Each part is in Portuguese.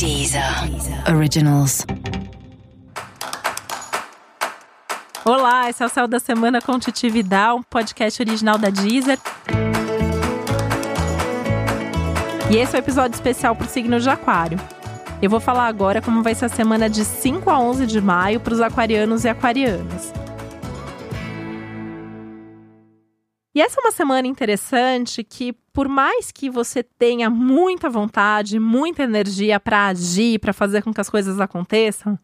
Deezer Originals. Olá, esse é o Céu da Semana com Titi Vidal, um podcast original da Deezer. E esse é o um episódio especial para o signo de Aquário. Eu vou falar agora como vai ser a semana de 5 a 11 de maio para os aquarianos e aquarianas. E essa é uma semana interessante que, por mais que você tenha muita vontade, muita energia para agir, para fazer com que as coisas aconteçam,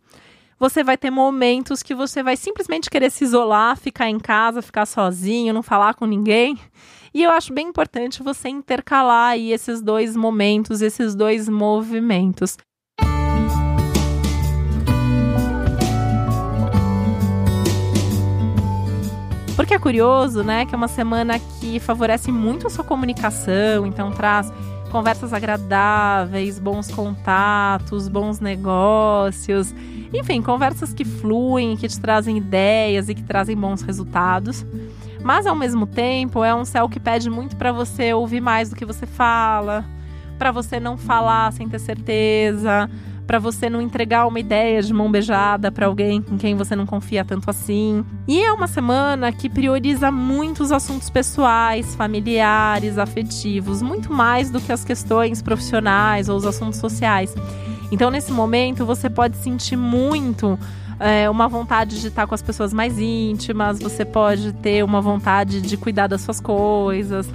você vai ter momentos que você vai simplesmente querer se isolar, ficar em casa, ficar sozinho, não falar com ninguém. E eu acho bem importante você intercalar aí esses dois momentos, esses dois movimentos. Curioso, né, que é uma semana que favorece muito a sua comunicação, então traz conversas agradáveis, bons contatos, bons negócios, enfim, conversas que fluem, que te trazem ideias e que trazem bons resultados. Mas ao mesmo tempo, é um céu que pede muito para você ouvir mais do que você fala, para você não falar sem ter certeza, para você não entregar uma ideia de mão beijada para alguém em quem você não confia tanto assim. E é uma semana que prioriza muitos assuntos pessoais, familiares, afetivos, muito mais do que as questões profissionais ou os assuntos sociais. Então, nesse momento, você pode sentir muito é, uma vontade de estar com as pessoas mais íntimas, você pode ter uma vontade de cuidar das suas coisas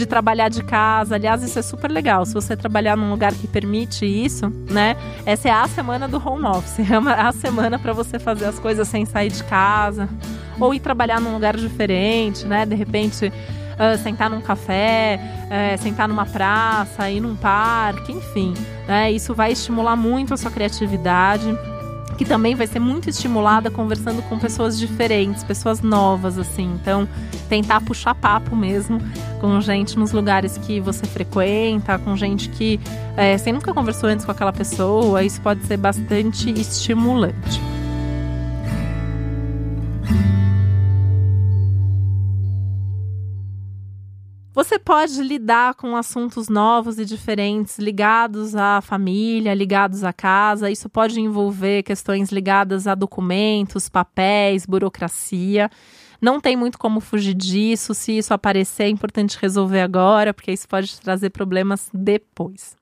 de trabalhar de casa. Aliás, isso é super legal. Se você trabalhar num lugar que permite isso, né? Essa é a semana do home office. É uma, a semana para você fazer as coisas sem sair de casa. Ou ir trabalhar num lugar diferente, né? De repente. Uh, sentar num café, uh, sentar numa praça, ir num parque, enfim. Né? Isso vai estimular muito a sua criatividade que também vai ser muito estimulada conversando com pessoas diferentes, pessoas novas, assim. Então, tentar puxar papo mesmo com gente nos lugares que você frequenta, com gente que é, você nunca conversou antes com aquela pessoa, isso pode ser bastante estimulante. Você pode lidar com assuntos novos e diferentes ligados à família, ligados à casa. Isso pode envolver questões ligadas a documentos, papéis, burocracia. Não tem muito como fugir disso. Se isso aparecer, é importante resolver agora, porque isso pode trazer problemas depois.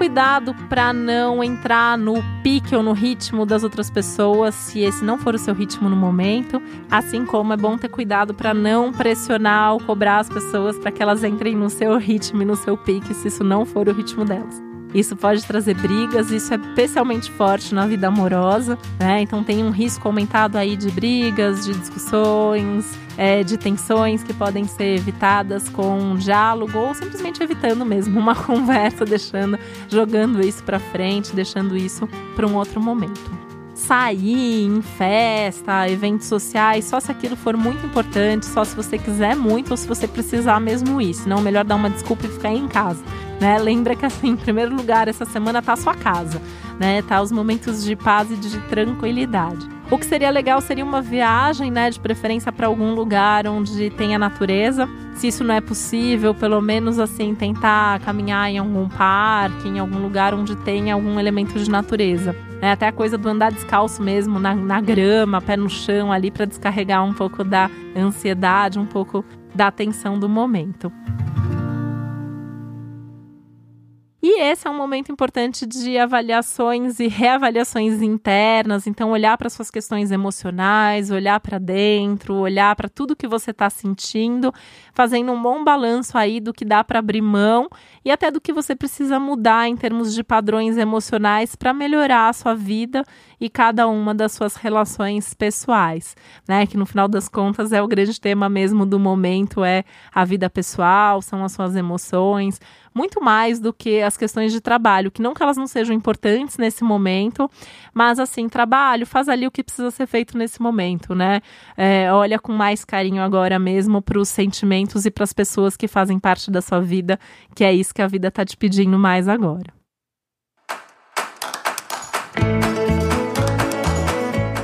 Cuidado para não entrar no pique ou no ritmo das outras pessoas, se esse não for o seu ritmo no momento. Assim como é bom ter cuidado para não pressionar ou cobrar as pessoas para que elas entrem no seu ritmo e no seu pique, se isso não for o ritmo delas. Isso pode trazer brigas, isso é especialmente forte na vida amorosa, né? Então tem um risco aumentado aí de brigas, de discussões, é, de tensões que podem ser evitadas com um diálogo ou simplesmente evitando mesmo uma conversa, deixando, jogando isso para frente, deixando isso para um outro momento sair em festa, eventos sociais, só se aquilo for muito importante, só se você quiser muito ou se você precisar mesmo isso. Não, melhor dar uma desculpa e ficar em casa. Né? Lembra que assim, em primeiro lugar, essa semana tá a sua casa, né? Tá os momentos de paz e de tranquilidade. O que seria legal seria uma viagem, né, de preferência para algum lugar onde tenha natureza. Se isso não é possível, pelo menos assim tentar caminhar em algum parque, em algum lugar onde tenha algum elemento de natureza. É até a coisa do andar descalço mesmo, na, na grama, pé no chão ali para descarregar um pouco da ansiedade, um pouco da tensão do momento. Esse é um momento importante de avaliações e reavaliações internas, então olhar para suas questões emocionais, olhar para dentro, olhar para tudo que você está sentindo, fazendo um bom balanço aí do que dá para abrir mão e até do que você precisa mudar em termos de padrões emocionais para melhorar a sua vida e cada uma das suas relações pessoais, né? Que no final das contas é o grande tema mesmo do momento é a vida pessoal, são as suas emoções, muito mais do que as questões de trabalho, que não que elas não sejam importantes nesse momento, mas assim, trabalho, faz ali o que precisa ser feito nesse momento, né? É, olha com mais carinho agora mesmo para os sentimentos e para as pessoas que fazem parte da sua vida, que é isso que a vida está te pedindo mais agora.